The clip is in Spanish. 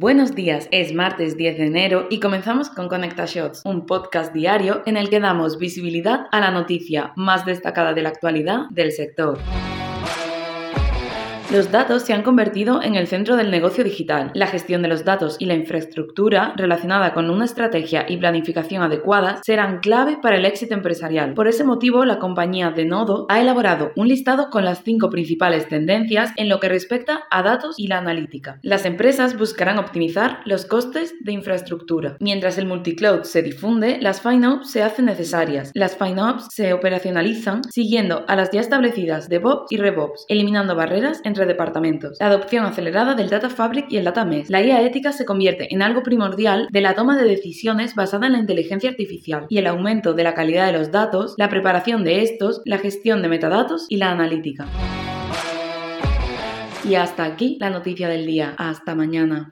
Buenos días, es martes 10 de enero y comenzamos con Conecta Shots, un podcast diario en el que damos visibilidad a la noticia más destacada de la actualidad del sector. Los datos se han convertido en el centro del negocio digital. La gestión de los datos y la infraestructura relacionada con una estrategia y planificación adecuadas serán clave para el éxito empresarial. Por ese motivo, la compañía de Nodo ha elaborado un listado con las cinco principales tendencias en lo que respecta a datos y la analítica. Las empresas buscarán optimizar los costes de infraestructura. Mientras el multicloud se difunde, las FinOps se hacen necesarias. Las FinOps se operacionalizan siguiendo a las ya establecidas DevOps y RevOps, eliminando barreras departamentos, la adopción acelerada del Data Fabric y el Data Mesh. La IA ética se convierte en algo primordial de la toma de decisiones basada en la inteligencia artificial y el aumento de la calidad de los datos, la preparación de estos, la gestión de metadatos y la analítica. Y hasta aquí la noticia del día. Hasta mañana.